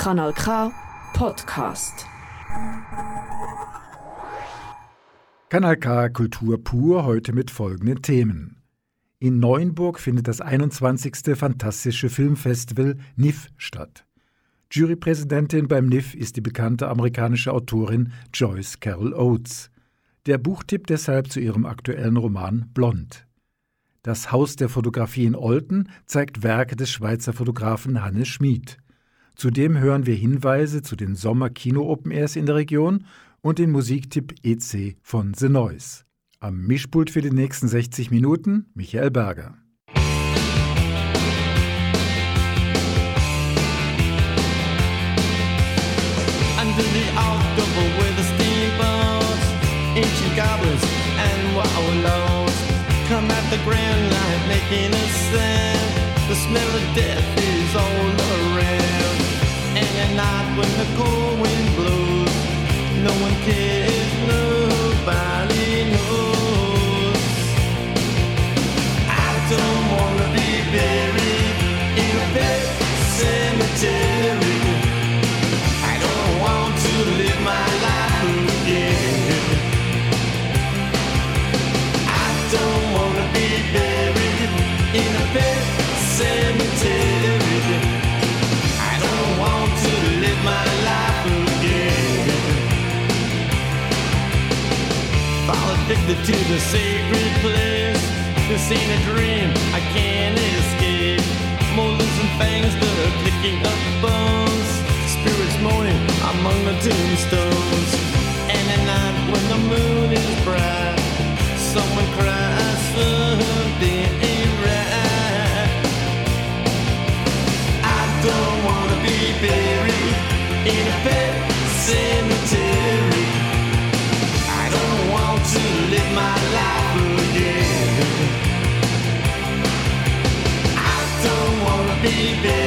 Kanal K Podcast. Kanal K Kultur pur heute mit folgenden Themen. In Neuenburg findet das 21. Fantastische Filmfestival NIF statt. Jurypräsidentin beim NIF ist die bekannte amerikanische Autorin Joyce Carol Oates. Der Buchtipp deshalb zu ihrem aktuellen Roman Blond. Das Haus der Fotografie in Olten zeigt Werke des Schweizer Fotografen Hannes Schmid. Zudem hören wir Hinweise zu den Sommer-Kino-Open Airs in der Region und den Musiktipp EC von The Noise. Am Mischpult für die nächsten 60 Minuten Michael Berger. Come at the grand line making a sound. The smell of death is all around. At night when the cold wind blows, no one cares, nobody knows. I don't wanna be buried in a pet cemetery. Addicted to the sacred place. This ain't a dream, I can't escape. Molars and fangs that are picking up bones. Spirits moaning among the tombstones. And at night when the moon wanna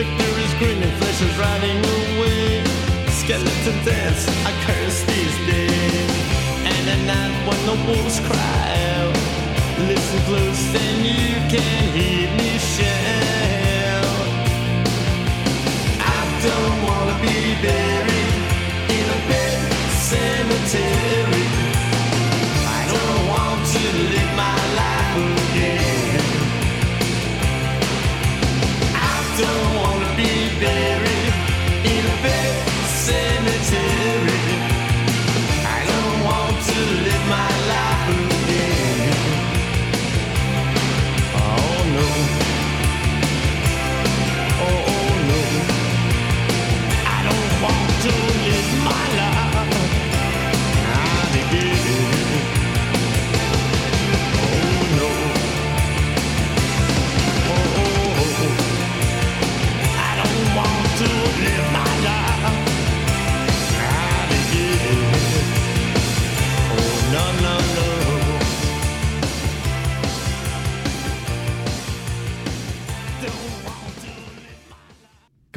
Victor is grinning, flesh is riding away. Skeleton dance, I curse these days. And at night when the wolves cry out, listen close and you can hear me shout. I don't wanna be buried in a pet cemetery.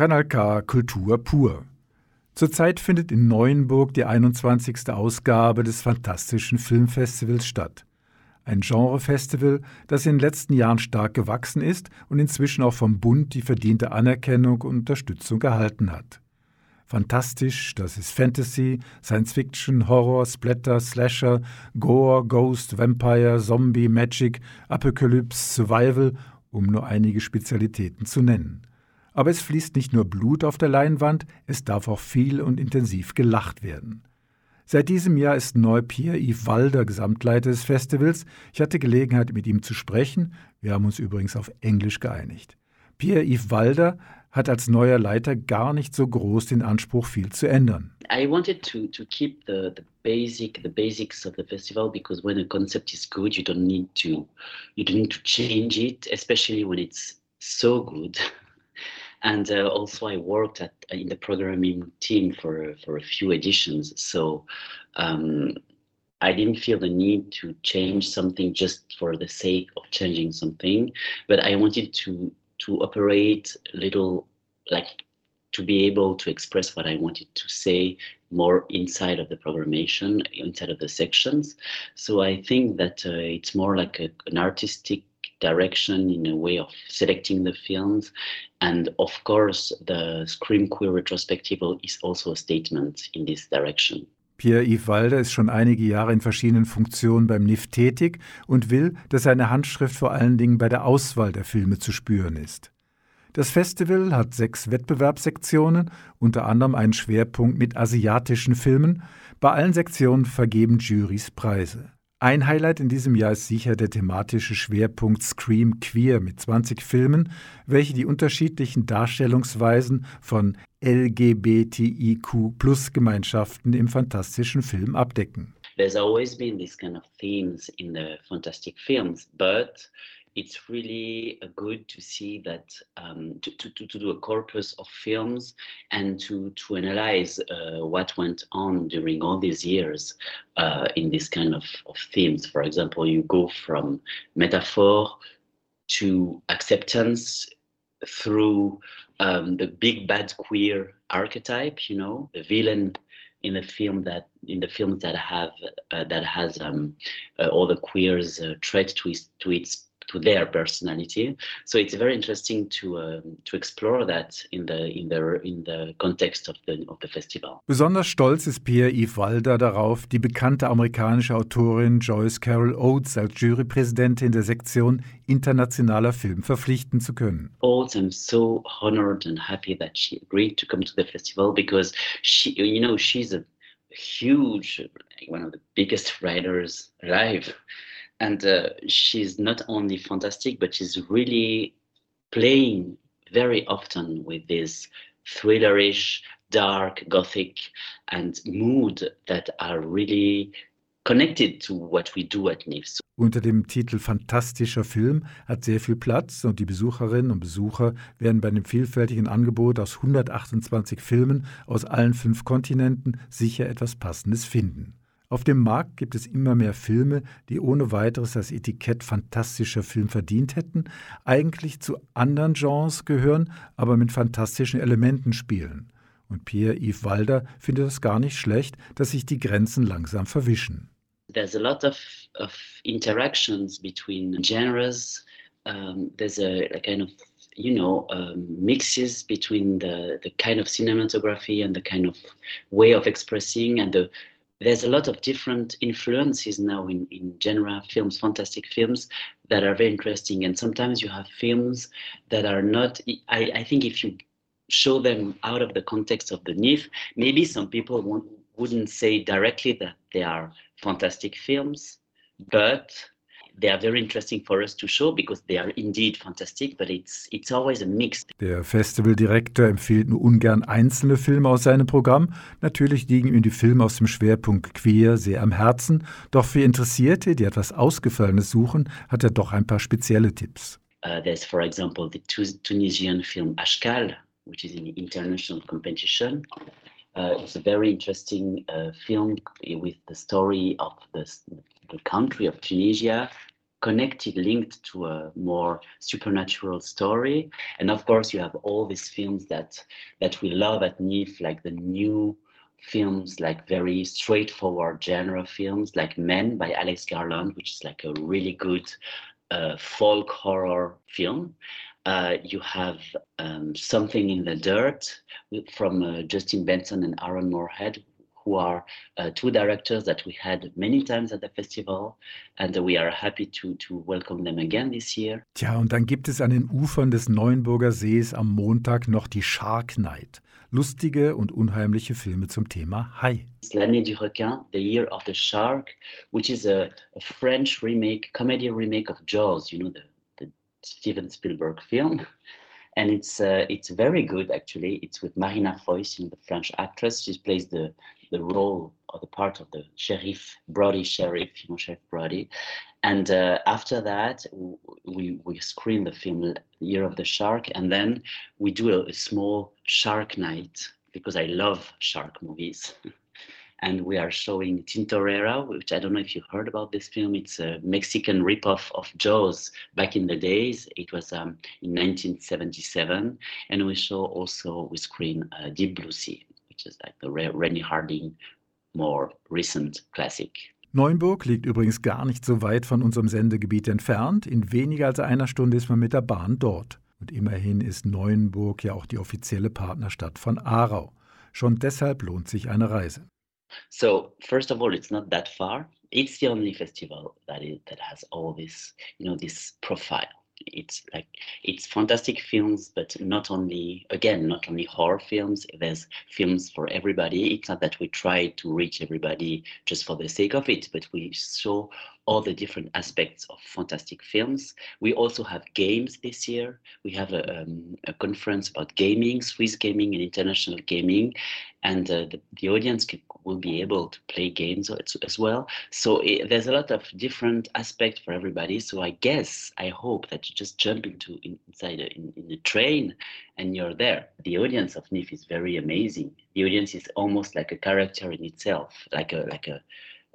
Kanal K Kultur pur. Zurzeit findet in Neuenburg die 21. Ausgabe des Fantastischen Filmfestivals statt. Ein Genrefestival, das in den letzten Jahren stark gewachsen ist und inzwischen auch vom Bund die verdiente Anerkennung und Unterstützung erhalten hat. Fantastisch, das ist Fantasy, Science Fiction, Horror, Splatter, Slasher, Gore, Ghost, Vampire, Zombie, Magic, Apocalypse, Survival, um nur einige Spezialitäten zu nennen. Aber es fließt nicht nur Blut auf der Leinwand, es darf auch viel und intensiv gelacht werden. Seit diesem Jahr ist neu Pierre-Yves Walder Gesamtleiter des Festivals. Ich hatte Gelegenheit, mit ihm zu sprechen. Wir haben uns übrigens auf Englisch geeinigt. Pierre-Yves Walder hat als neuer Leiter gar nicht so groß den Anspruch, viel zu ändern. I wanted to to keep the, the basic the basics of the festival because when a concept is good, you don't need to you don't need to change it, especially when it's so good. and uh, also I worked at in the programming team for for a few editions. So um, I didn't feel the need to change something just for the sake of changing something, but I wanted to to operate a little like to be able to express what I wanted to say more inside of the programmation, inside of the sections. So I think that uh, it's more like a, an artistic direction in a way of selecting the films. And of course, the Scream Queer retrospective is also a statement in this direction. Pierre-Yves Walder ist schon einige Jahre in verschiedenen Funktionen beim NIF tätig und will, dass seine Handschrift vor allen Dingen bei der Auswahl der Filme zu spüren ist. Das Festival hat sechs Wettbewerbssektionen, unter anderem einen Schwerpunkt mit asiatischen Filmen. Bei allen Sektionen vergeben Jurys Preise. Ein Highlight in diesem Jahr ist sicher der thematische Schwerpunkt Scream Queer mit 20 Filmen, welche die unterschiedlichen Darstellungsweisen von LGBTIQ-Plus-Gemeinschaften im fantastischen Film abdecken. There's always been these kind of themes in the fantastic films, but it's really uh, good to see that um, to, to, to, do a corpus of films and to to analyze uh, what went on during all these years uh, in this kind of, of themes. For example, you go from metaphor to acceptance through um, the big bad queer archetype. You know, the villain in the film that in the films that have uh, that has um, uh, all the queers uh, trait to to its to their personality. So it's very interesting to um, to explore that in the in the in the context of the of the festival. Besonders stolz ist Pierre-Yves Walder darauf, die bekannte amerikanische Autorin Joyce Carol Oates als Jurypräsidentin der Sektion internationaler Film verpflichten zu können. Oates, I'm so honored and happy that she agreed to come to the festival because she, you know, she's a huge, one of the biggest writers alive and uh, she's not only fantastic but she's really playing very often with this thrillerish dark gothic and mood that are really connected to what we do at NIFS. Unter dem Titel Fantastischer Film hat sehr viel Platz und die Besucherinnen und Besucher werden bei dem vielfältigen Angebot aus 128 Filmen aus allen fünf Kontinenten sicher etwas Passendes finden. Auf dem Markt gibt es immer mehr Filme, die ohne weiteres das Etikett fantastischer Film verdient hätten, eigentlich zu anderen Genres gehören, aber mit fantastischen Elementen spielen. Und Pierre-Yves Walder findet es gar nicht schlecht, dass sich die Grenzen langsam verwischen. There's a lot of, of interactions between genres. Um, there's a, a kind of you know um, mixes between the the kind of cinematography and the kind of way of expressing and the there's a lot of different influences now in, in genre films, fantastic films that are very interesting. And sometimes you have films that are not, I, I think if you show them out of the context of the NIF, maybe some people won't, wouldn't say directly that they are fantastic films, but they are very interesting for us to show because they are indeed fantastic, but it's, it's always a mix. Der Festivaldirektor empfiehlt nur ungern einzelne Filme aus seinem Programm. Natürlich liegen ihm die Filme aus dem Schwerpunkt Queer sehr am Herzen. Doch für Interessierte, die etwas Ausgefallenes suchen, hat er doch ein paar spezielle Tipps. Uh, there's, for example, the Tunisian film Ashkal, which is in the international competition. Uh, it's a very interesting uh, film with the story of the country of Tunisia, connected, linked to a more supernatural story. And of course, you have all these films that that we love at NIF, like the new films, like very straightforward genre films, like Men by Alex Garland, which is like a really good uh, folk horror film. Uh, you have um, Something in the Dirt from uh, Justin Benson and Aaron Moorhead, who are uh, two directors that we had many times at the festival and we are happy to, to welcome them again this year. Tja, und dann gibt es an den Ufern des Neuenburger Sees am Montag noch die Shark Night. Lustige und unheimliche Filme zum Thema Hai. L'année du requin, The Year of the Shark, which is a, a French remake, comedy remake of Jaws, you know, the Steven Spielberg film. And it's uh, it's very good actually. It's with Marina Foïs, you know, the French actress. She plays the the role or the part of the sheriff, Brody sheriff, you know, Sheriff Brody. and uh, after that we we screen the film Year of the Shark, and then we do a, a small shark night because I love shark movies. and we are showing Tintorera, which I don't know if you heard about this film. It's a Mexican ripoff of Jaws back in the days. It was um, in 1977, and we show also we screen uh, Deep Blue Sea, which is like the Rennie Harding more recent classic. Neuenburg liegt übrigens gar nicht so weit von unserem Sendegebiet entfernt. In weniger als einer Stunde ist man mit der Bahn dort. Und immerhin ist Neuenburg ja auch die offizielle Partnerstadt von Aarau. Schon deshalb lohnt sich eine Reise. So first of all, it's not that far. It's the only festival that is, that has all this, you know, this profile. It's like it's fantastic films, but not only again, not only horror films. There's films for everybody. It's not that we try to reach everybody just for the sake of it, but we show all the different aspects of fantastic films. We also have games this year. We have a, um, a conference about gaming, Swiss gaming, and international gaming, and uh, the, the audience can, will be able to play games as, well. So it, there's a lot of different aspects for everybody. So I guess I hope that you just jump into in, inside a, in, in a train and you're there. The audience of NIF is very amazing. The audience is almost like a character in itself, like a like a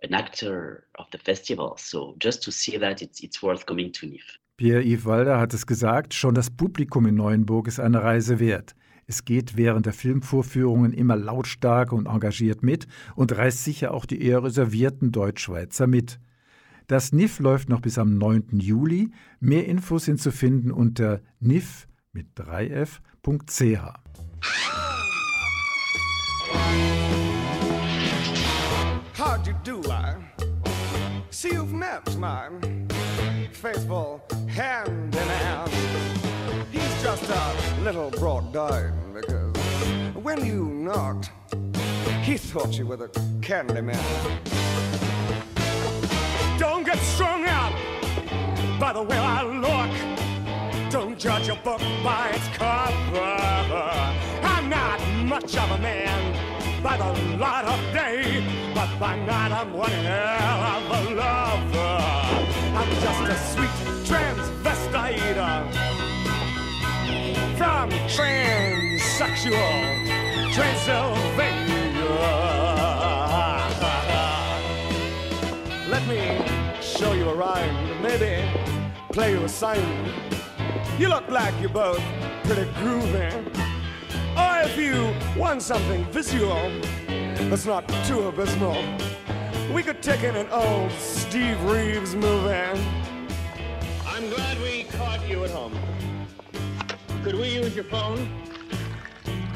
an actor of the festival. So just to see that, it's it's worth coming to NIF. Pierre-Yves Walder hat es gesagt, schon das Publikum in Neuenburg ist eine Reise wert. Es geht während der Filmvorführungen immer lautstark und engagiert mit und reißt sicher auch die eher reservierten Deutschschweizer mit. Das NIF läuft noch bis am 9. Juli. Mehr Infos sind zu finden unter nif mit 3f.ch. How'd you do, I? See you've met my faithful hand in hand. He's just a little brought down because when you knocked, he thought you were the candy man. Don't get strung out by the way I look. Don't judge a book by its cover. I'm not much of a man by the light of day, but by night I'm one hell of a lover. I'm just a sweet transvestite uh, from transsexual Transylvania. Let me show you a rhyme, maybe play you a sign. You look like you're both pretty groovy. Or if you want something visual that's not too abysmal, we could take in an old Steve Reeves movie. I'm glad we caught you at home. Could we use your phone?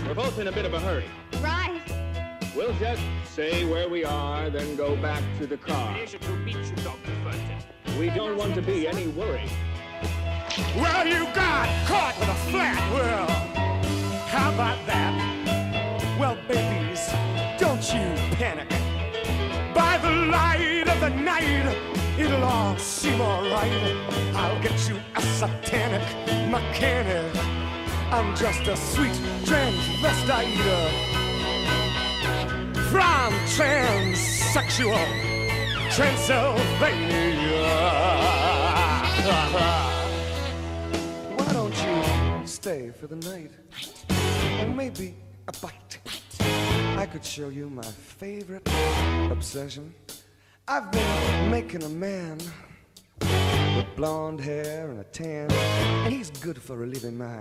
We're both in a bit of a hurry. Right. We'll just say where we are, then go back to the car. We don't want to be any worry. Well, you got caught with a flat world. How about that? Well, babies, don't you panic. By the light of the night, it'll all seem alright. I'll get you a satanic mechanic. I'm just a sweet transvestite from transsexual Transylvania. Why don't you stay for the night? Maybe a bite. I could show you my favorite obsession. I've been making a man with blonde hair and a tan, and he's good for relieving my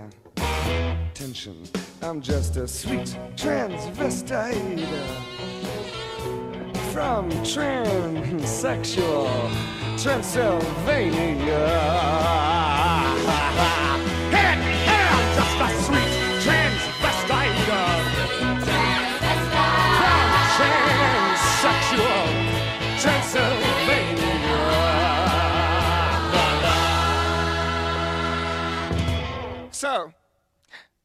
tension. I'm just a sweet transvestite uh, from transsexual Transylvania.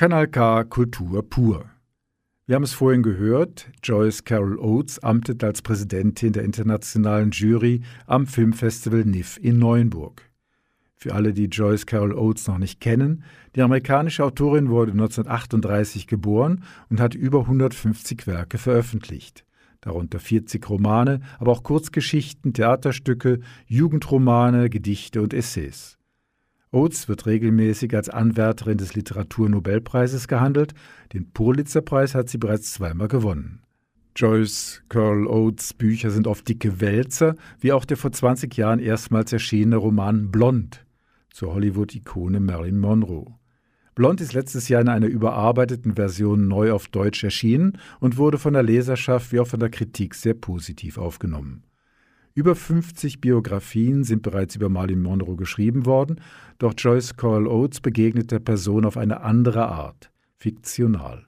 Kanal K Kultur pur. Wir haben es vorhin gehört, Joyce Carol Oates amtet als Präsidentin der internationalen Jury am Filmfestival NIF in Neuenburg. Für alle, die Joyce Carol Oates noch nicht kennen, die amerikanische Autorin wurde 1938 geboren und hat über 150 Werke veröffentlicht, darunter 40 Romane, aber auch Kurzgeschichten, Theaterstücke, Jugendromane, Gedichte und Essays. Oates wird regelmäßig als Anwärterin des Literaturnobelpreises gehandelt, den Pulitzerpreis hat sie bereits zweimal gewonnen. Joyce Carol Oates Bücher sind oft dicke Wälzer, wie auch der vor 20 Jahren erstmals erschienene Roman Blond zur Hollywood-Ikone Marilyn Monroe. Blond ist letztes Jahr in einer überarbeiteten Version neu auf Deutsch erschienen und wurde von der Leserschaft wie auch von der Kritik sehr positiv aufgenommen. Über 50 Biografien sind bereits über Marilyn Monroe geschrieben worden, doch Joyce Carol Oates begegnet der Person auf eine andere Art, fiktional.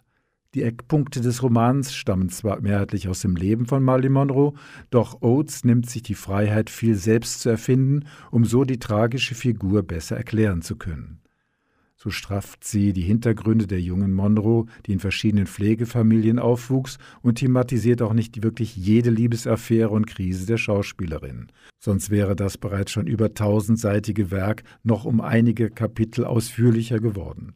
Die Eckpunkte des Romans stammen zwar mehrheitlich aus dem Leben von Marilyn Monroe, doch Oates nimmt sich die Freiheit, viel selbst zu erfinden, um so die tragische Figur besser erklären zu können. So strafft sie die Hintergründe der jungen Monroe, die in verschiedenen Pflegefamilien aufwuchs, und thematisiert auch nicht wirklich jede Liebesaffäre und Krise der Schauspielerin. Sonst wäre das bereits schon über tausendseitige Werk noch um einige Kapitel ausführlicher geworden.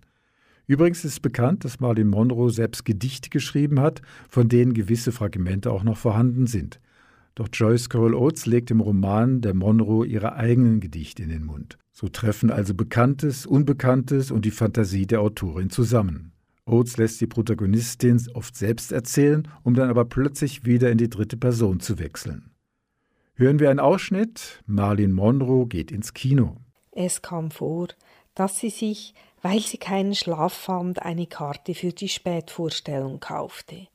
Übrigens ist bekannt, dass Marilyn Monroe selbst Gedichte geschrieben hat, von denen gewisse Fragmente auch noch vorhanden sind. Doch Joyce Carol Oates legt im Roman der Monroe ihre eigenen Gedichte in den Mund. So treffen also Bekanntes, Unbekanntes und die Fantasie der Autorin zusammen. Oates lässt die Protagonistin oft selbst erzählen, um dann aber plötzlich wieder in die dritte Person zu wechseln. Hören wir einen Ausschnitt. Marilyn Monroe geht ins Kino. Es kam vor, dass sie sich weil sie keinen Schlaf fand, eine Karte für die Spätvorstellung kaufte.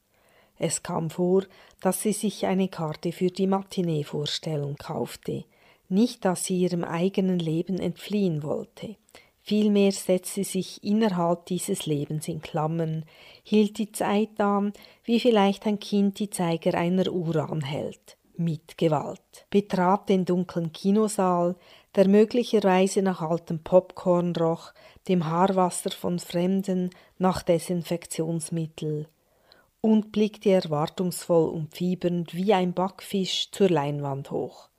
Es kam vor, dass sie sich eine Karte für die Matineevorstellung kaufte, nicht dass sie ihrem eigenen Leben entfliehen wollte. Vielmehr setzte sie sich innerhalb dieses Lebens in Klammern, hielt die Zeit an, wie vielleicht ein Kind die Zeiger einer Uhr anhält, mit Gewalt, betrat den dunklen Kinosaal, der möglicherweise nach altem Popcorn roch, dem Haarwasser von Fremden nach Desinfektionsmittel, und blickte erwartungsvoll und fiebernd wie ein Backfisch zur Leinwand hoch,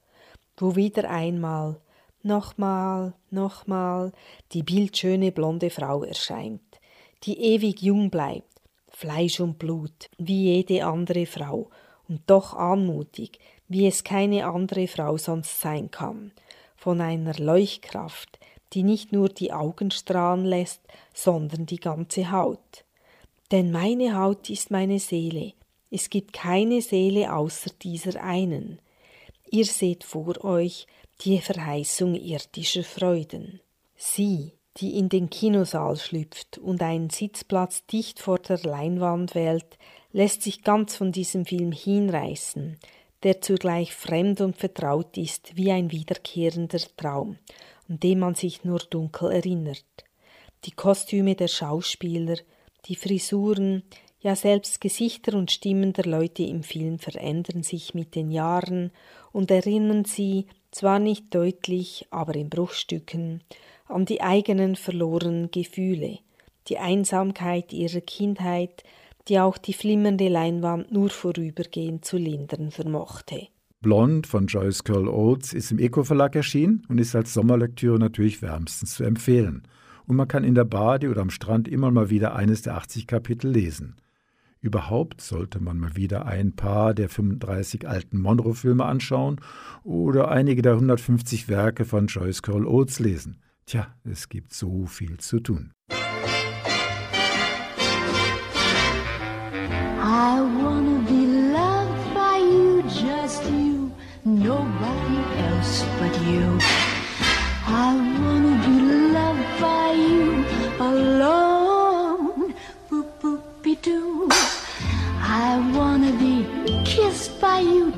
wo wieder einmal, nochmal, nochmal die bildschöne blonde Frau erscheint, die ewig jung bleibt, Fleisch und Blut, wie jede andere Frau, und doch anmutig, wie es keine andere Frau sonst sein kann, von einer Leuchtkraft, die nicht nur die Augen strahlen lässt, sondern die ganze Haut. Denn meine Haut ist meine Seele, es gibt keine Seele außer dieser einen. Ihr seht vor euch die Verheißung irdischer Freuden. Sie, die in den Kinosaal schlüpft und einen Sitzplatz dicht vor der Leinwand wählt, lässt sich ganz von diesem Film hinreißen, der zugleich fremd und vertraut ist wie ein wiederkehrender Traum an dem man sich nur dunkel erinnert. Die Kostüme der Schauspieler, die Frisuren, ja selbst Gesichter und Stimmen der Leute im Film verändern sich mit den Jahren und erinnern sie, zwar nicht deutlich, aber in Bruchstücken, an die eigenen verlorenen Gefühle, die Einsamkeit ihrer Kindheit, die auch die flimmernde Leinwand nur vorübergehend zu lindern vermochte. Blond von Joyce Carol Oates ist im Eco-Verlag erschienen und ist als Sommerlektüre natürlich wärmstens zu empfehlen. Und man kann in der Bade oder am Strand immer mal wieder eines der 80 Kapitel lesen. Überhaupt sollte man mal wieder ein paar der 35 alten Monroe-Filme anschauen oder einige der 150 Werke von Joyce Carol Oates lesen. Tja, es gibt so viel zu tun. I wanna be loved by you, just you, nobody else but you.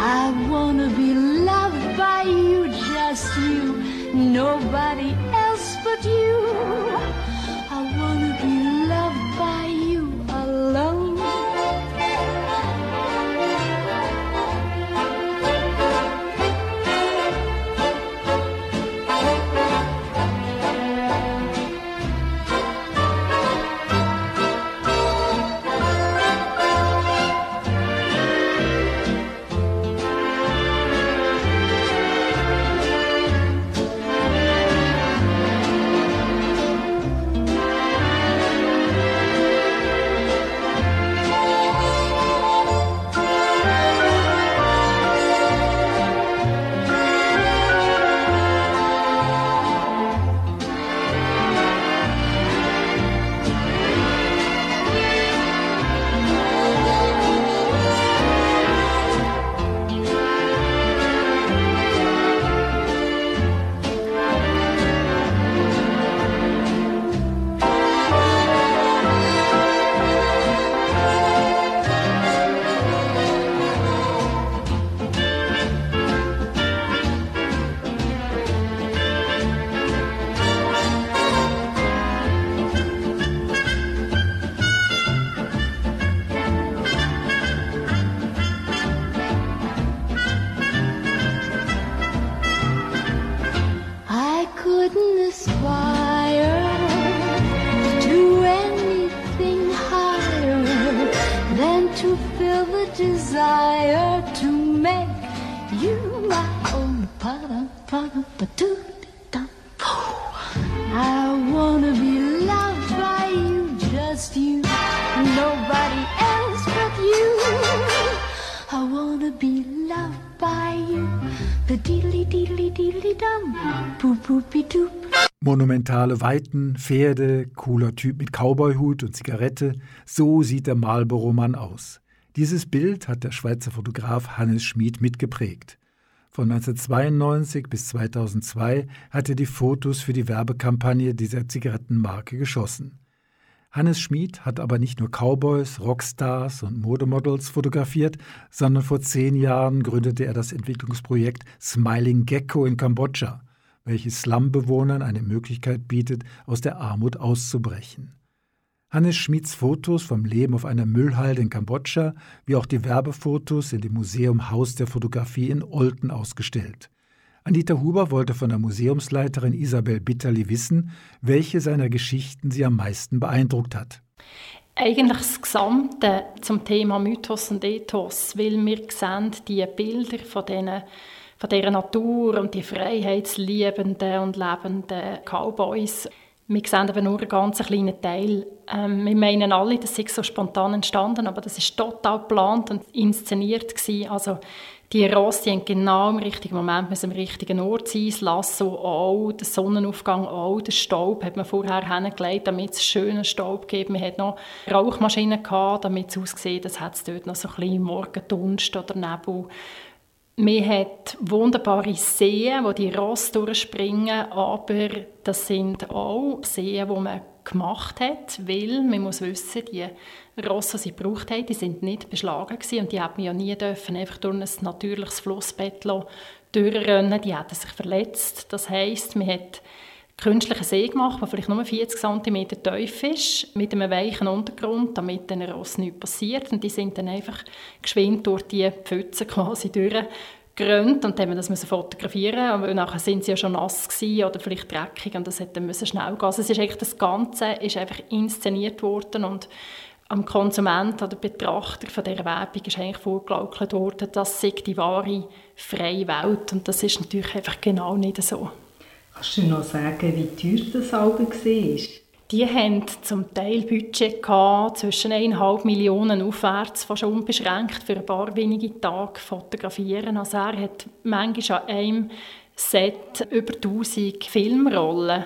I wanna be loved by you, just you, nobody else but you. Monumentale Weiten, Pferde, cooler Typ mit Cowboyhut und Zigarette, so sieht der Marlboro-Mann aus. Dieses Bild hat der Schweizer Fotograf Hannes Schmid mitgeprägt. Von 1992 bis 2002 hat er die Fotos für die Werbekampagne dieser Zigarettenmarke geschossen. Hannes Schmid hat aber nicht nur Cowboys, Rockstars und Modemodels fotografiert, sondern vor zehn Jahren gründete er das Entwicklungsprojekt Smiling Gecko in Kambodscha, welches Slumbewohnern eine Möglichkeit bietet, aus der Armut auszubrechen. Hannes Schmids Fotos vom Leben auf einer Müllhalde in Kambodscha, wie auch die Werbefotos in dem Museum Haus der Fotografie in Olten ausgestellt. Anita Huber wollte von der Museumsleiterin Isabel Bitterli wissen, welche seiner Geschichten sie am meisten beeindruckt hat. Eigentlich das Gesamte zum Thema Mythos und Ethos, weil wir sehen die Bilder von diesen von dieser Natur und die freiheitsliebenden und lebenden Cowboys. Wir sehen aber nur einen ganz kleinen Teil. Ähm, wir meinen alle, das sei so spontan entstanden, aber das ist total geplant und inszeniert gewesen. Also die Rosse haben genau im richtigen Moment müssen am richtigen Ort sein. Das Lasso auch, der Sonnenaufgang auch, der Staub hat man vorher hingelegt, damit es schönen Staub gibt. Man hat noch Rauchmaschinen damit es aussieht, als hätte es dort noch so ein bisschen Morgendunst oder Nebel. Man hat wunderbare Seen, wo die Rosse durchspringen, aber das sind auch Seen, die man gemacht hat, weil man muss wissen, die Rosse, die sie gebraucht haben, die sind nicht beschlagen gewesen und die hat man ja nie dürfen einfach durch ein natürliches Flussbett durchrennen. Die hätten sich verletzt. Das heisst, man hat künstlichen See gemacht, der vielleicht nur 40 cm tief ist, mit einem weichen Untergrund, damit den Ross nichts passiert. Und die sind dann einfach geschwind durch die Pfütze quasi durchgerannt und dann mussten wir das fotografieren, aber nachher sind sie ja schon nass gewesen oder vielleicht dreckig und das hätte müssen schnell gehen. Also es ist eigentlich das Ganze ist einfach inszeniert worden und am Konsument oder Betrachter von dieser Werbung ist eigentlich vorgegaukelt worden, das sei die wahre freie Welt und das ist natürlich einfach genau nicht so. Kannst du noch sagen, wie teuer das Album war? Die hatten zum Teil Budget gehabt, zwischen 1,5 Millionen aufwärts, fast unbeschränkt für ein paar wenige Tage fotografieren. Also er hat manchmal an einem Set über 1000 Filmrollen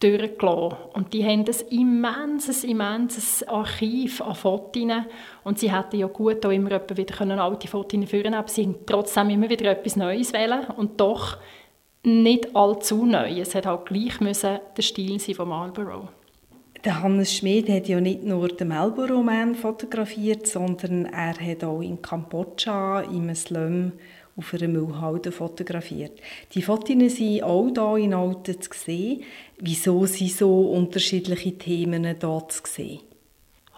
durchgelassen. Und die haben ein immenses, immenses Archiv an Fotos. Und sie hätten ja gut auch immer wieder alte Fotos führen aber sie haben trotzdem immer wieder etwas Neues wählen. Und doch nicht allzu neu. Es hat halt gleich müssen der Stil sein von Marlborough. Der Hannes Schmid hat ja nicht nur den Marlborough Man fotografiert, sondern er hat auch in Kambodscha, im Slum, auf einer Müllhalde fotografiert. Die Fotos sind auch hier in Alten zu sehen. Wieso sind so unterschiedliche Themen hier zu sehen?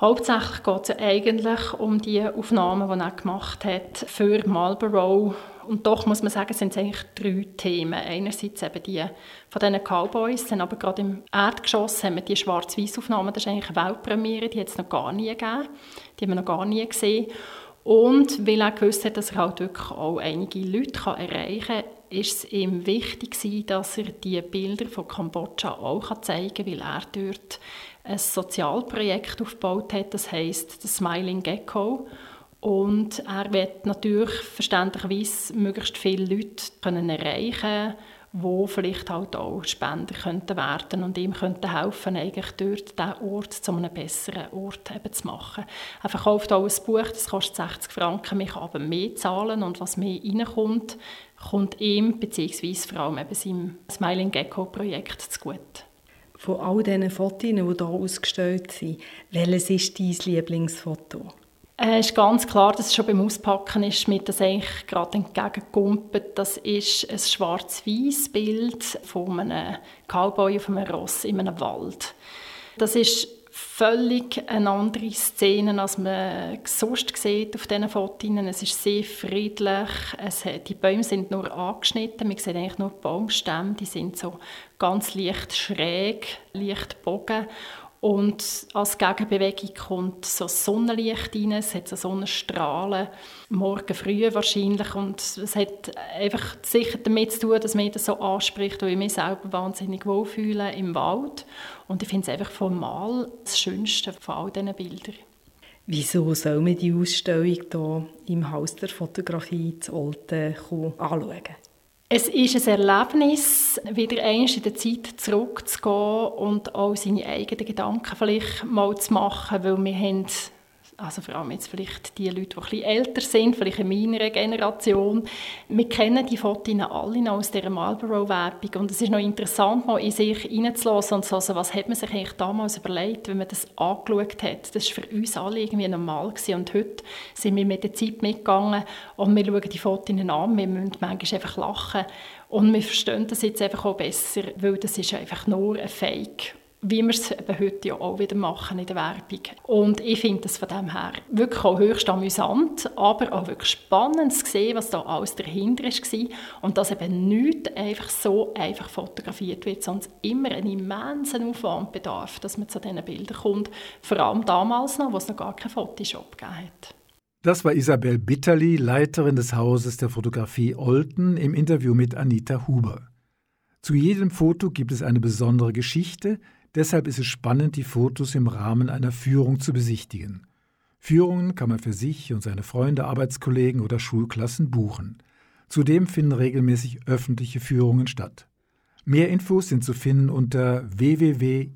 Hauptsächlich geht es eigentlich um die Aufnahmen, die er gemacht hat für Marlborough. Und doch muss man sagen, es sind eigentlich drei Themen. Einerseits eben die von diesen Cowboys, dann aber gerade im Erdgeschoss haben wir die schwarz weiß aufnahmen das ist eigentlich eine Weltpremiere, die hat es noch gar nie gegeben. Die haben wir noch gar nie gesehen. Und weil er gewusst hat, dass er halt wirklich auch einige Leute erreichen kann, ist es ihm wichtig dass er die Bilder von Kambodscha auch zeigen kann, weil er dort ein Sozialprojekt aufgebaut hat, das heißt das Smiling Gecko. Und er wird natürlich verständlicherweise möglichst viele Leute können erreichen wo vielleicht halt auch Spender könnten werden und ihm könnten helfen, eigentlich dort diesen Ort zu einem besseren Ort eben zu machen. Er verkauft auch ein Buch, das kostet 60 Franken, man aber mehr zahlen und was mehr reinkommt, kommt ihm bzw. vor allem eben seinem Smiling Gecko Projekt zugute von all diesen Fotos, die hier ausgestellt sind, welches ist dein Lieblingsfoto? Es äh, ist ganz klar, dass es schon beim Auspacken ist, mir das eigentlich gerade entgegenkumpelt. Das ist ein schwarz-weiß Bild von einem Cowboy auf einem Ross in einem Wald. Das ist völlig eine andere Szene, als man sonst sieht auf diesen Fotos. Es ist sehr friedlich. Es, die Bäume sind nur angeschnitten. Man sieht eigentlich nur die Baumstämme. Die sind so ganz leicht schräg, leicht bogen. Und als Gegenbewegung kommt so Sonnenlicht rein, es hat so Sonnenstrahlen, morgen früh wahrscheinlich. Und es hat einfach sicher damit zu tun, dass mich das so anspricht, weil ich mich selber wahnsinnig wohlfühle im Wald. Und ich finde es einfach formal das Schönste von all diesen Bildern. Wieso soll man die Ausstellung hier im Haus der Fotografie zu Olten anschauen? Es ist ein Erlebnis, wieder einmal in der Zeit zurückzugehen und auch seine eigenen Gedanken vielleicht mal zu machen, weil wir haben also vor allem jetzt vielleicht die Leute, die bisschen älter sind, vielleicht in meiner Generation, wir kennen die Fotos alle noch aus dieser Marlboro-Werbung und es ist noch interessant, mal in sich hineinzulassen und zu hören, was hat man sich eigentlich damals überlegt, wenn man das angeschaut hat. Das war für uns alle irgendwie normal gewesen. und heute sind wir mit der Zeit mitgegangen und wir schauen die Fotos an, wir müssen manchmal einfach lachen und wir verstehen das jetzt einfach auch besser, weil das ist einfach nur ein Fake wie wir es eben heute ja auch wieder machen in der Werbung. Und ich finde das von dem her wirklich auch höchst amüsant, aber auch wirklich spannend zu sehen, was da alles dahinter war und dass eben nichts einfach so einfach fotografiert wird, sondern immer einen immensen Aufwand bedarf, dass man zu diesen Bildern kommt, vor allem damals noch, wo es noch gar keinen Photoshop hat. Das war Isabel Bitterli, Leiterin des Hauses der Fotografie Olten, im Interview mit Anita Huber. Zu jedem Foto gibt es eine besondere Geschichte, Deshalb ist es spannend, die Fotos im Rahmen einer Führung zu besichtigen. Führungen kann man für sich und seine Freunde, Arbeitskollegen oder Schulklassen buchen. Zudem finden regelmäßig öffentliche Führungen statt. Mehr Infos sind zu finden unter www.ipfo.ch.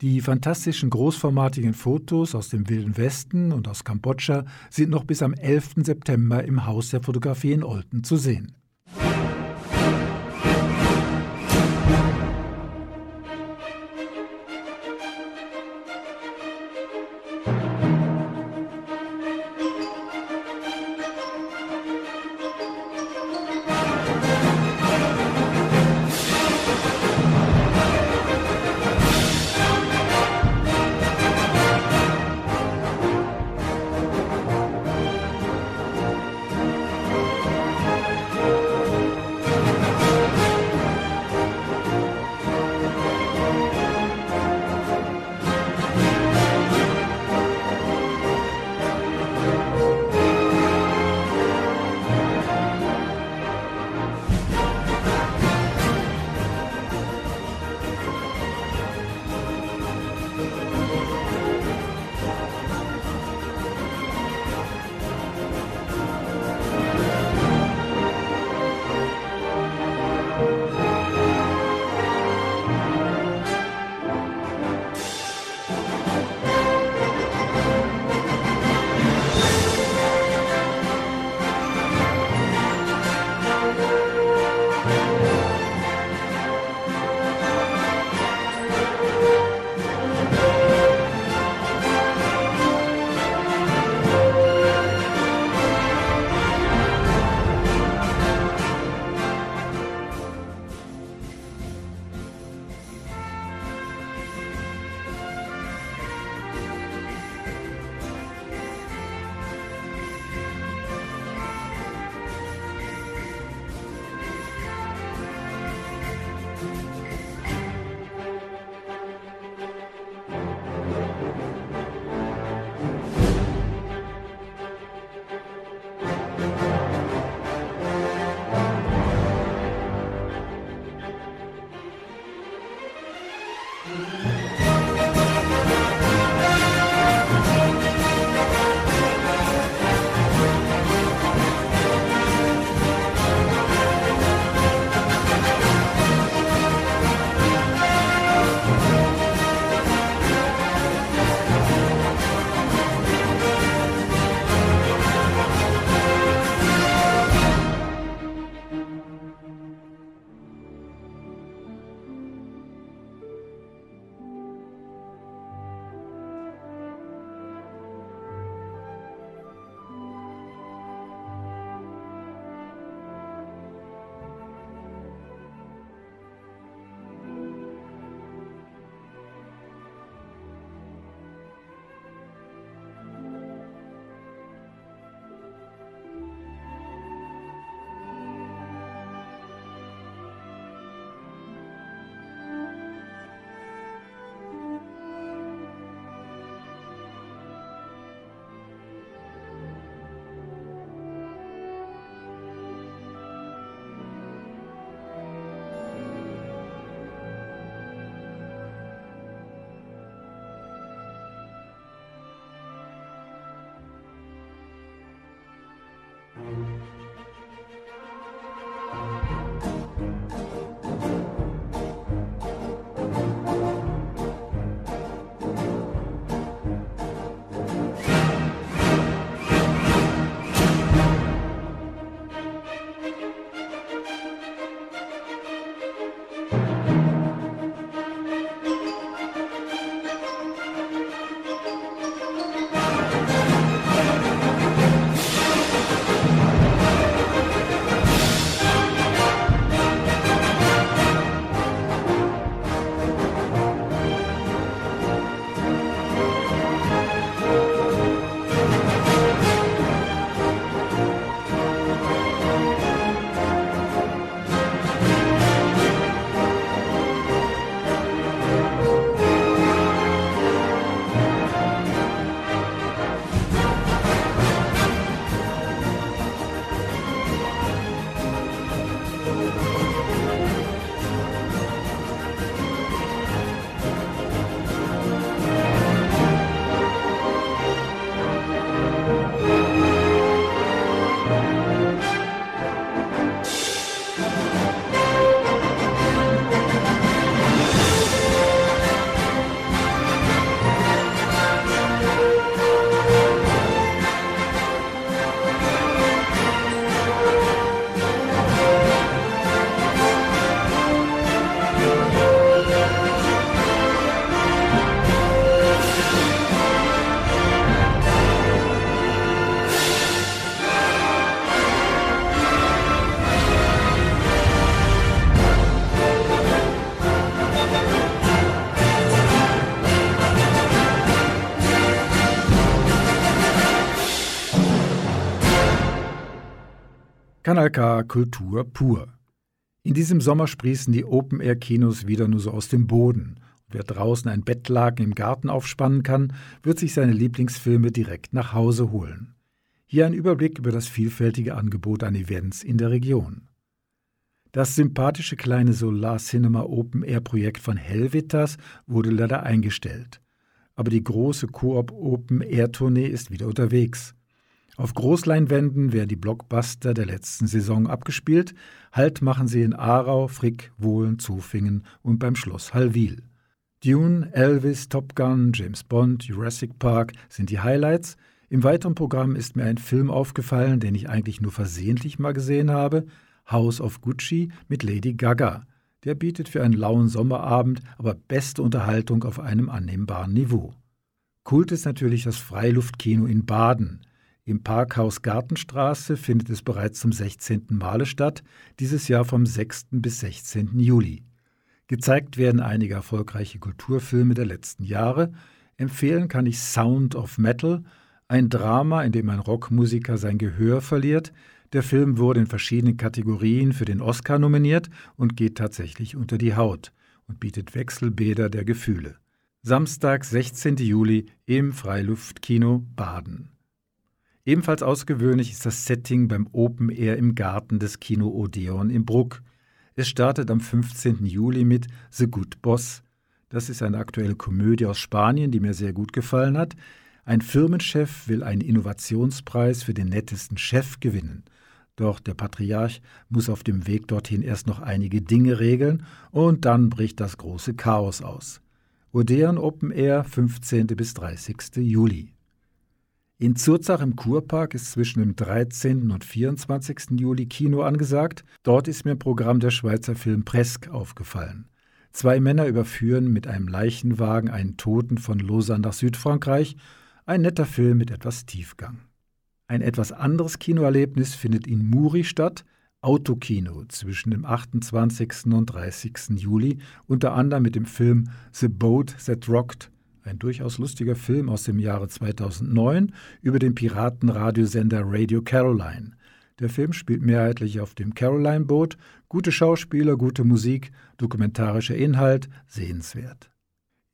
Die fantastischen großformatigen Fotos aus dem Wilden Westen und aus Kambodscha sind noch bis am 11. September im Haus der Fotografie in Olten zu sehen. Kanal Kultur pur. In diesem Sommer sprießen die Open-Air-Kinos wieder nur so aus dem Boden. Wer draußen ein Bettlaken im Garten aufspannen kann, wird sich seine Lieblingsfilme direkt nach Hause holen. Hier ein Überblick über das vielfältige Angebot an Events in der Region. Das sympathische kleine Solar Cinema Open Air Projekt von Helvetas wurde leider eingestellt. Aber die große Coop Open Air Tournee ist wieder unterwegs. Auf Großleinwänden werden die Blockbuster der letzten Saison abgespielt. Halt machen sie in Aarau, Frick, Wohlen, Zufingen und beim Schloss Hallwil. Dune, Elvis, Top Gun, James Bond, Jurassic Park sind die Highlights. Im weiteren Programm ist mir ein Film aufgefallen, den ich eigentlich nur versehentlich mal gesehen habe. House of Gucci mit Lady Gaga. Der bietet für einen lauen Sommerabend aber beste Unterhaltung auf einem annehmbaren Niveau. Kult ist natürlich das Freiluftkino in Baden. Im Parkhaus Gartenstraße findet es bereits zum 16. Male statt, dieses Jahr vom 6. bis 16. Juli. Gezeigt werden einige erfolgreiche Kulturfilme der letzten Jahre. Empfehlen kann ich Sound of Metal, ein Drama, in dem ein Rockmusiker sein Gehör verliert. Der Film wurde in verschiedenen Kategorien für den Oscar nominiert und geht tatsächlich unter die Haut und bietet Wechselbäder der Gefühle. Samstag, 16. Juli im Freiluftkino Baden. Ebenfalls außergewöhnlich ist das Setting beim Open Air im Garten des Kino Odeon in Bruck. Es startet am 15. Juli mit The Good Boss. Das ist eine aktuelle Komödie aus Spanien, die mir sehr gut gefallen hat. Ein Firmenchef will einen Innovationspreis für den nettesten Chef gewinnen. Doch der Patriarch muss auf dem Weg dorthin erst noch einige Dinge regeln und dann bricht das große Chaos aus. Odeon Open Air 15. bis 30. Juli. In Zurzach im Kurpark ist zwischen dem 13. und 24. Juli Kino angesagt. Dort ist mir im Programm der Schweizer Film Presk aufgefallen. Zwei Männer überführen mit einem Leichenwagen einen Toten von Lausanne nach Südfrankreich. Ein netter Film mit etwas Tiefgang. Ein etwas anderes Kinoerlebnis findet in Muri statt. Autokino zwischen dem 28. und 30. Juli, unter anderem mit dem Film The Boat That Rocked ein durchaus lustiger Film aus dem Jahre 2009 über den Piratenradiosender Radio Caroline. Der Film spielt mehrheitlich auf dem Caroline-Boot, gute Schauspieler, gute Musik, dokumentarischer Inhalt, sehenswert.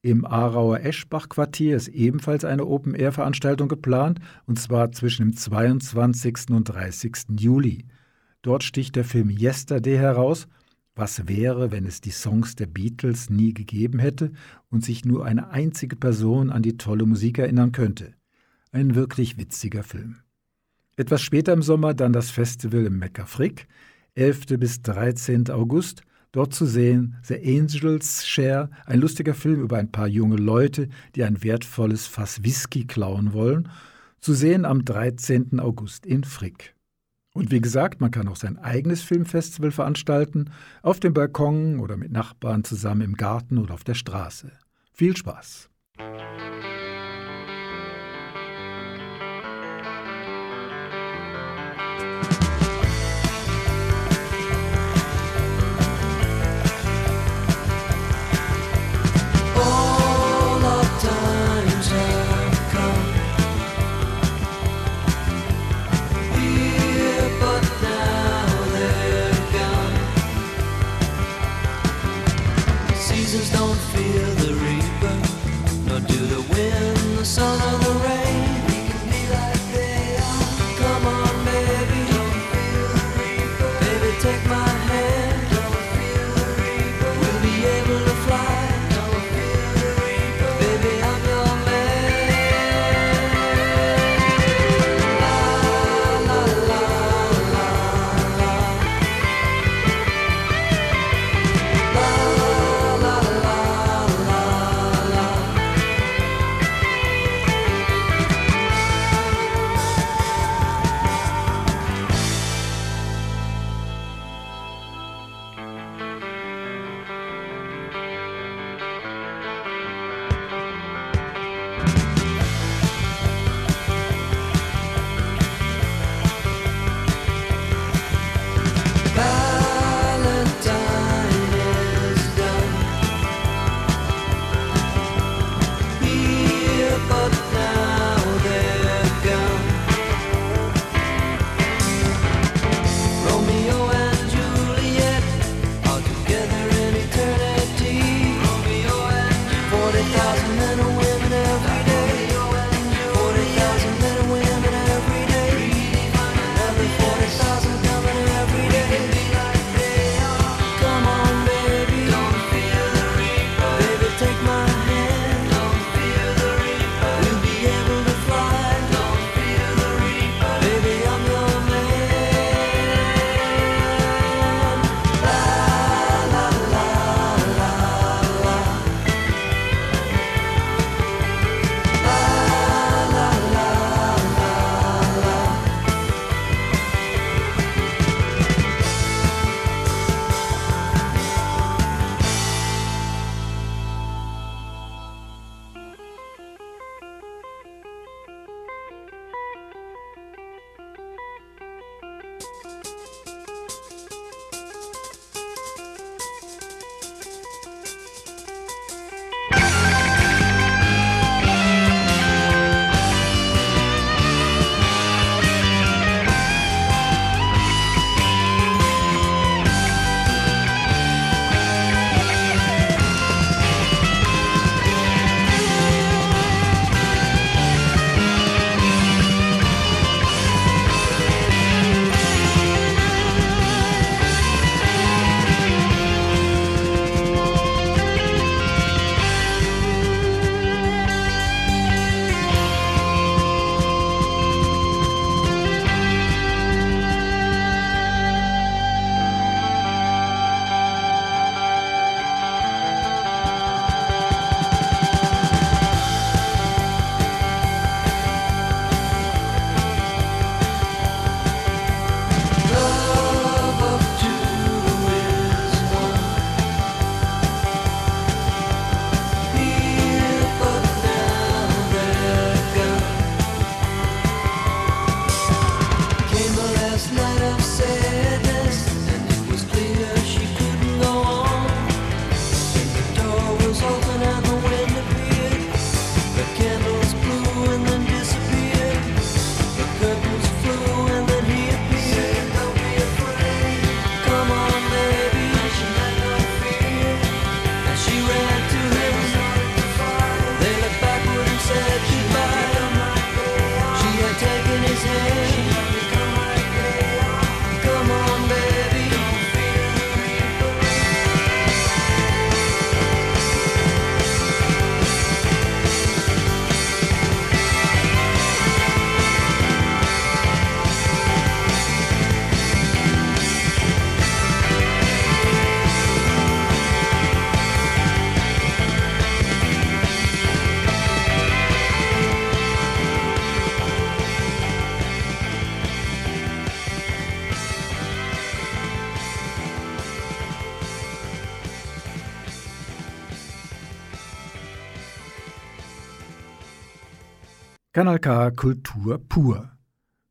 Im Aarauer Eschbach-Quartier ist ebenfalls eine Open-Air-Veranstaltung geplant, und zwar zwischen dem 22. und 30. Juli. Dort sticht der Film Yesterday heraus was wäre, wenn es die Songs der Beatles nie gegeben hätte und sich nur eine einzige Person an die tolle Musik erinnern könnte? Ein wirklich witziger Film. Etwas später im Sommer dann das Festival im Frick, 11. bis 13. August, dort zu sehen The Angels Share, ein lustiger Film über ein paar junge Leute, die ein wertvolles Fass Whisky klauen wollen, zu sehen am 13. August in Frick. Und wie gesagt, man kann auch sein eigenes Filmfestival veranstalten, auf dem Balkon oder mit Nachbarn zusammen im Garten oder auf der Straße. Viel Spaß! Kanal K Kultur pur.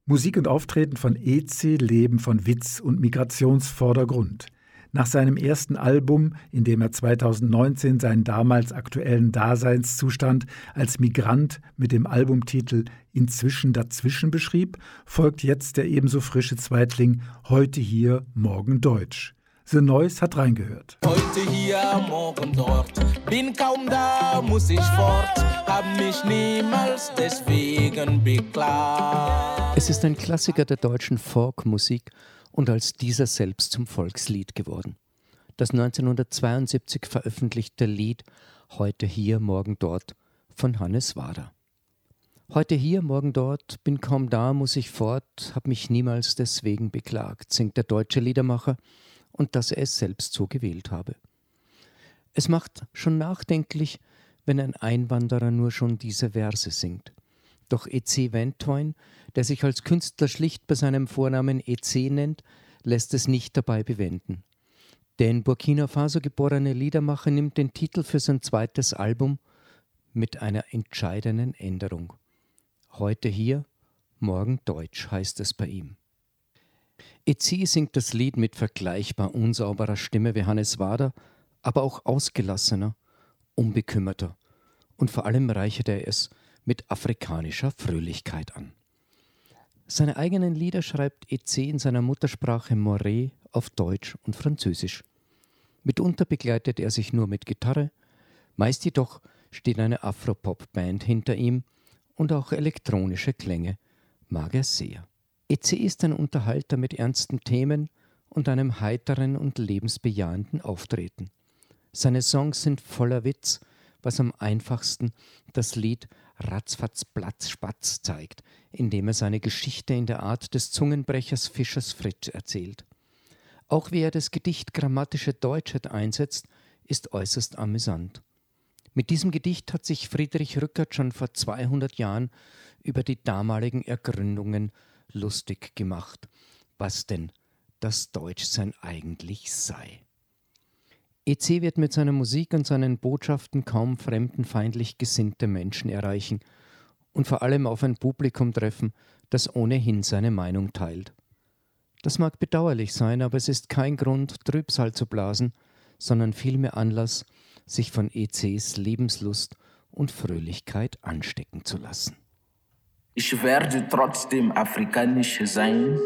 Musik und Auftreten von EC leben von Witz und Migrationsvordergrund. Nach seinem ersten Album, in dem er 2019 seinen damals aktuellen Daseinszustand als Migrant mit dem Albumtitel Inzwischen dazwischen beschrieb, folgt jetzt der ebenso frische Zweitling Heute hier, morgen Deutsch. The Noise hat reingehört. Heute hier, morgen dort. Bin kaum da, muss ich fort. Hab mich niemals deswegen beklagt. Es ist ein Klassiker der deutschen Folkmusik und als dieser selbst zum Volkslied geworden. Das 1972 veröffentlichte Lied Heute hier, morgen dort von Hannes Wader. Heute hier, morgen dort, bin kaum da, muss ich fort, hab mich niemals deswegen beklagt, singt der deutsche Liedermacher und dass er es selbst so gewählt habe. Es macht schon nachdenklich, wenn ein Einwanderer nur schon diese Verse singt. Doch E.C. Ventoin, der sich als Künstler schlicht bei seinem Vornamen E.C. nennt, lässt es nicht dabei bewenden. Der in Burkina Faso geborene Liedermacher nimmt den Titel für sein zweites Album mit einer entscheidenden Änderung. Heute hier, morgen Deutsch heißt es bei ihm. E.C. singt das Lied mit vergleichbar unsauberer Stimme wie Hannes Wader, aber auch ausgelassener, unbekümmerter und vor allem reichert er es mit afrikanischer Fröhlichkeit an. Seine eigenen Lieder schreibt EC in seiner Muttersprache Moré auf Deutsch und Französisch. Mitunter begleitet er sich nur mit Gitarre, meist jedoch steht eine Afropop-Band hinter ihm und auch elektronische Klänge mag er sehr. EC ist ein Unterhalter mit ernsten Themen und einem heiteren und lebensbejahenden Auftreten. Seine Songs sind voller Witz, was am einfachsten das Lied Ratzfatz Platz Spatz zeigt, indem er seine Geschichte in der Art des Zungenbrechers Fischers Fritsch erzählt. Auch wie er das Gedicht grammatische Deutschheit einsetzt, ist äußerst amüsant. Mit diesem Gedicht hat sich Friedrich Rückert schon vor 200 Jahren über die damaligen Ergründungen lustig gemacht, was denn das Deutschsein eigentlich sei. EC wird mit seiner Musik und seinen Botschaften kaum fremdenfeindlich gesinnte Menschen erreichen und vor allem auf ein Publikum treffen, das ohnehin seine Meinung teilt. Das mag bedauerlich sein, aber es ist kein Grund, Trübsal zu blasen, sondern vielmehr Anlass, sich von ECs Lebenslust und Fröhlichkeit anstecken zu lassen. Ich werde trotzdem afrikanisch sein,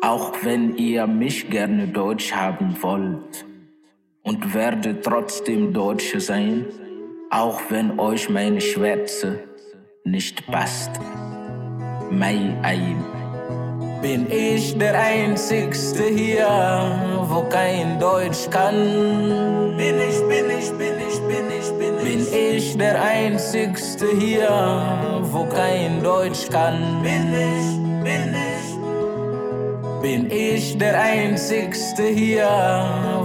auch wenn ihr mich gerne deutsch haben wollt und werde trotzdem Deutsch sein, auch wenn euch meine Schwärze nicht passt. Mai Aim. Bin ich der Einzigste hier, wo kein Deutsch kann? Bin ich, bin ich, bin ich, bin ich, bin ich. Bin ich der Einzigste hier, wo kein Deutsch kann? Bin ich, bin ich. Bin ich der Einzigste hier,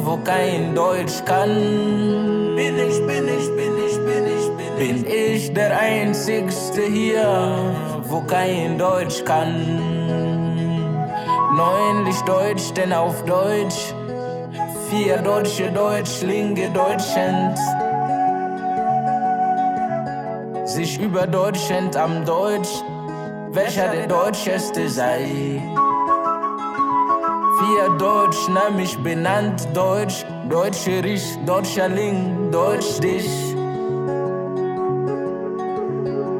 wo kein Deutsch kann? Bin ich, bin ich, bin ich, bin ich, bin ich. Bin ich der Einzigste hier, wo kein Deutsch kann? Neunlich Deutsch, denn auf Deutsch. Vier deutsche Deutschlinge Deutschend. Sich über Deutschland am Deutsch, welcher der Deutscheste sei. Vier Deutsch, nämlich benannt Deutsch, Deutsche Rich, Deutscher Ling, Deutsch dich.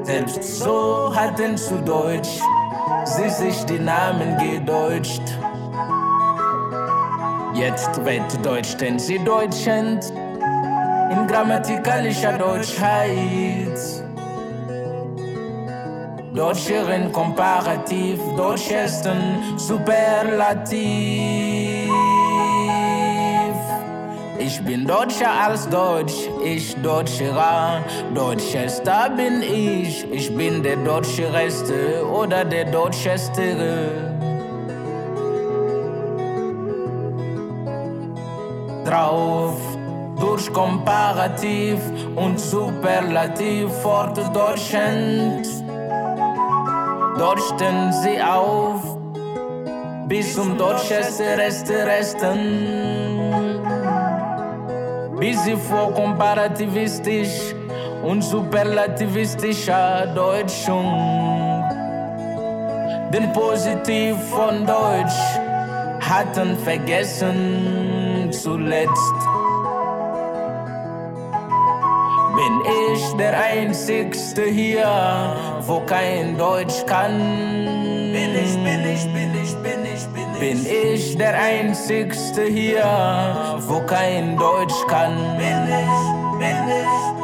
Selbst so hatten zu Deutsch sie sich die Namen gedeutscht. Jetzt wird Deutsch, denn sie Deutschend in grammatikalischer Deutschheit. Deutscherin komparativ, Deutschesten superlativ. Ich bin deutscher als Deutsch, ich deutscherer, deutschester bin ich. Ich bin der deutschereste oder der deutschestere. Drauf durch Komparativ und Superlativ fort Deutschland deuchten sie auf, bis zum deutscheste Reste resten. Bis sie vor komparativistisch und superlativistischer Deutschung. Den Positiv von Deutsch hatten vergessen zuletzt. Bin ich der Einzigste hier, wo kein Deutsch kann? Bin ich, bin ich, bin ich, bin ich, bin ich. Bin ich der Einzigste hier, wo kein Deutsch kann? Bin ich, bin ich.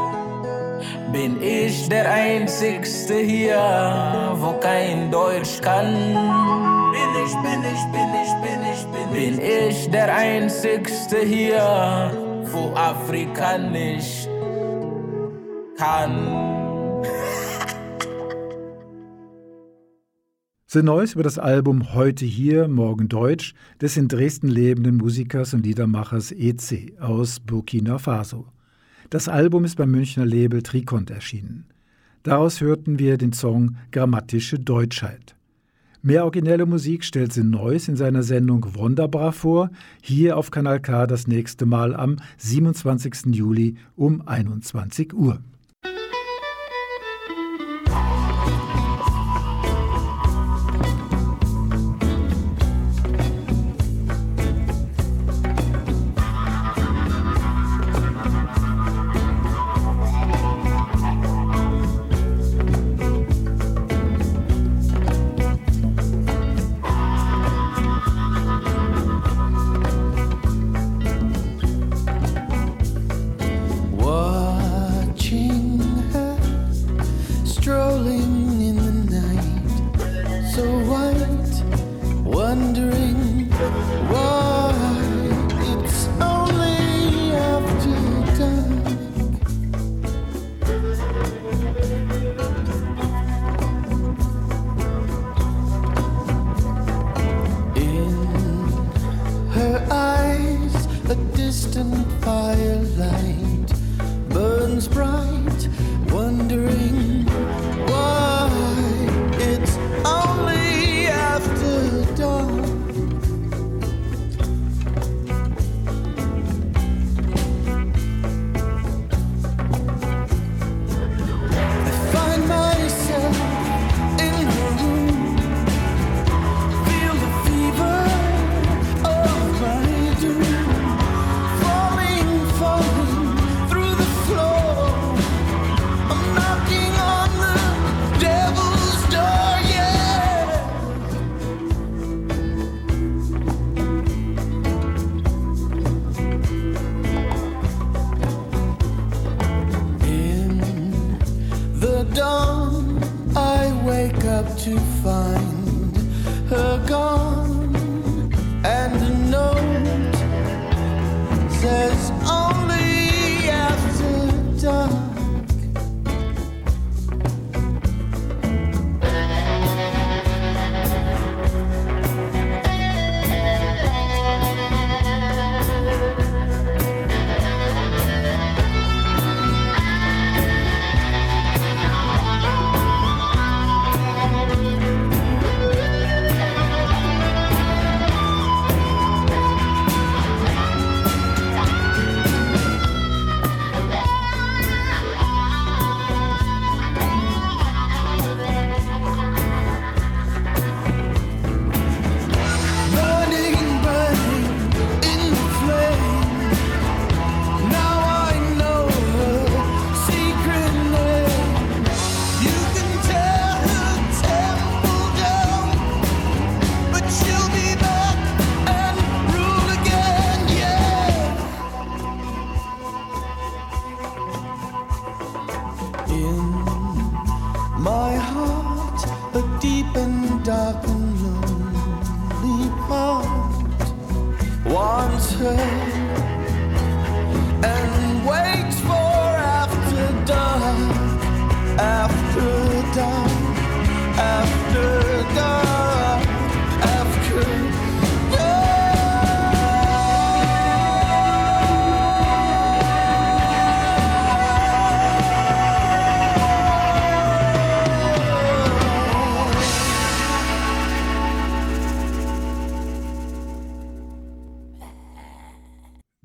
Bin ich der Einzigste hier, wo kein Deutsch kann? Bin ich, bin ich, bin ich, bin ich, bin ich. Bin ich der Einzigste hier, wo Afrikanisch kann. The Noise über das Album Heute hier, morgen Deutsch des in Dresden lebenden Musikers und Liedermachers EC aus Burkina Faso. Das Album ist beim Münchner Label Trikont erschienen. Daraus hörten wir den Song Grammatische Deutschheit. Mehr originelle Musik stellt The Noise in seiner Sendung Wunderbar vor, hier auf Kanal K das nächste Mal am 27. Juli um 21 Uhr.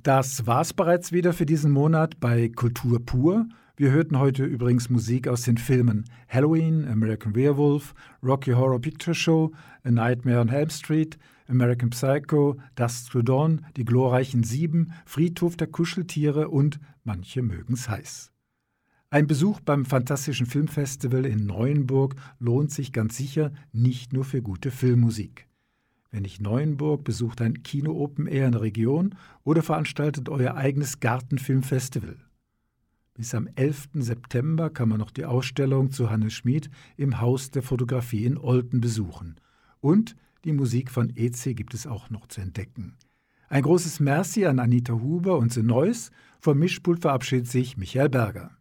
Das war's bereits wieder für diesen Monat bei Kultur pur. Wir hörten heute übrigens Musik aus den Filmen Halloween, American Werewolf, Rocky Horror Picture Show, A Nightmare on Elm Street, American Psycho, Dust to Dawn, Die glorreichen Sieben, Friedhof der Kuscheltiere und Manche mögen's heiß. Ein Besuch beim Fantastischen Filmfestival in Neuenburg lohnt sich ganz sicher nicht nur für gute Filmmusik. Wenn nicht Neuenburg, besucht ein Kino Open Air in der Region oder veranstaltet euer eigenes Gartenfilmfestival. Bis am 11. September kann man noch die Ausstellung zu Hannes Schmid im Haus der Fotografie in Olten besuchen. Und die Musik von EC gibt es auch noch zu entdecken. Ein großes Merci an Anita Huber und The. Vom Mischpult verabschiedet sich Michael Berger.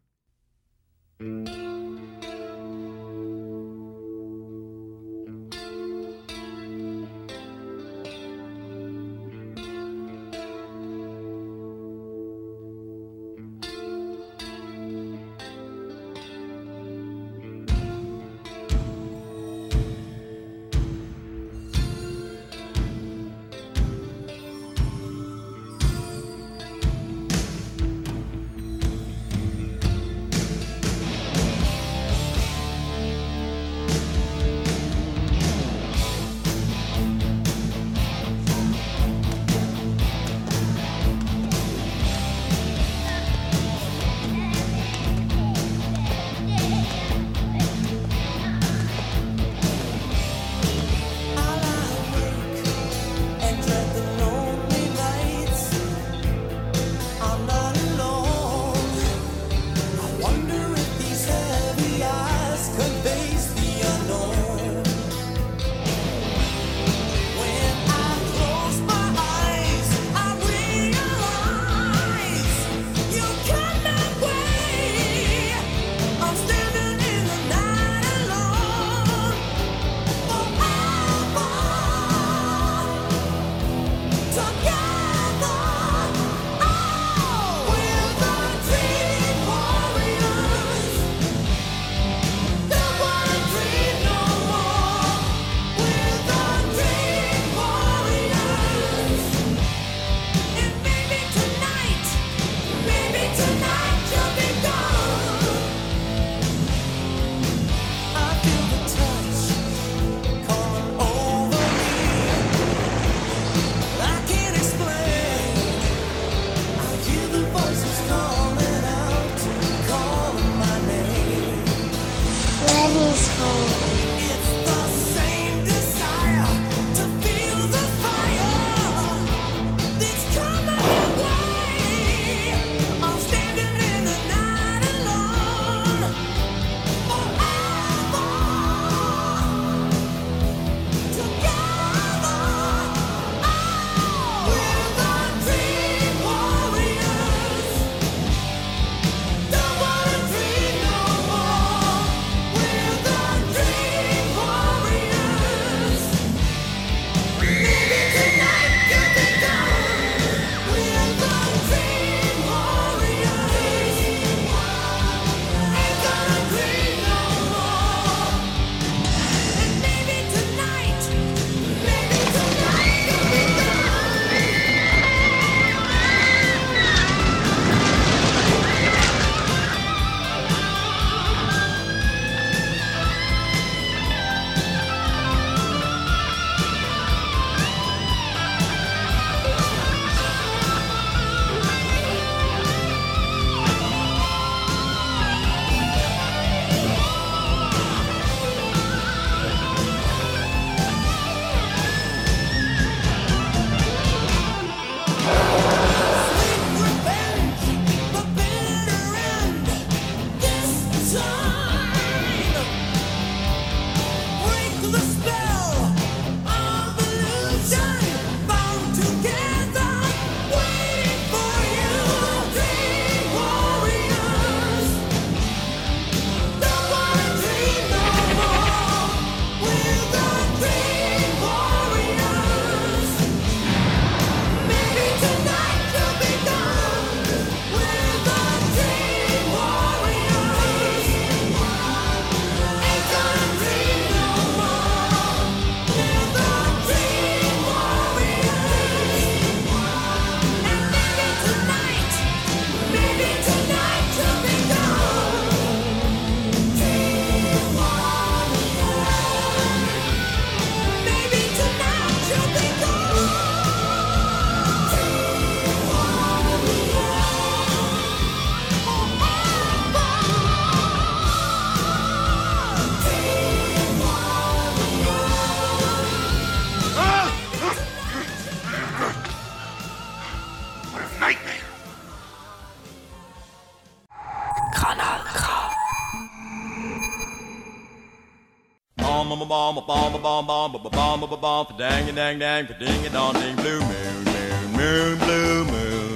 Bomb bomb bomb bomb bomb bomb bomb dang dang dang ding dong ding blue moon moon moon blue moon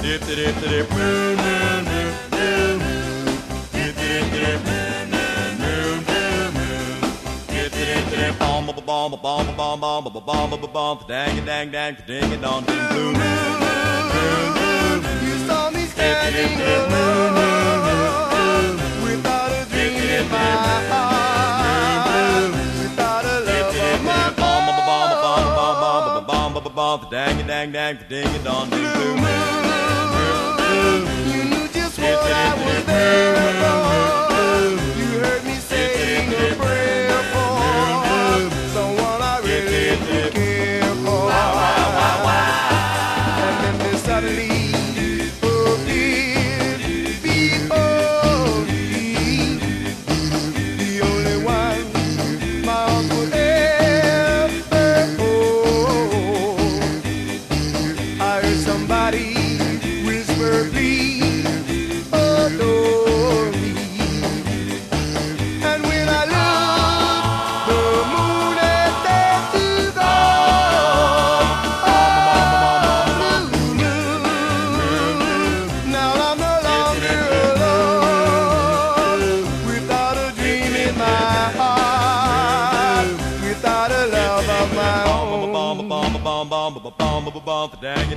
dip dip dip moon moon moon blue moon dip dip dip moon moon blue moon dip dip dip bomb bomb bomb bomb bomb bomb bomb bomb bomb dang dang dang ding dong ding blue moon moon moon You saw me standing alone without a dream in my heart, bomb bomb dang dang dang ding dong ding blue moon. You knew just what I was there for. You heard me saying a prayer for someone I really care for. And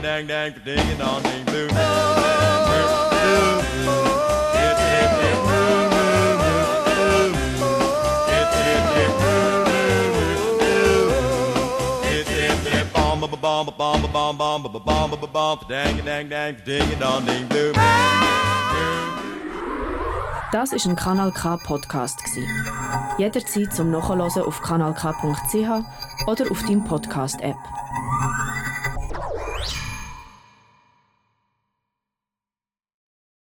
dang dang ding dong ding doo. Bomb, bomb, bomb, bomb, bomb, bomb, bomb, bomb, dang, dang, dang, ding, dong, ding, doom. Das ist ein Kanal K Podcast gsi. Jederzeit zum Nachhören auf kanalk.ch oder auf deinem Podcast App.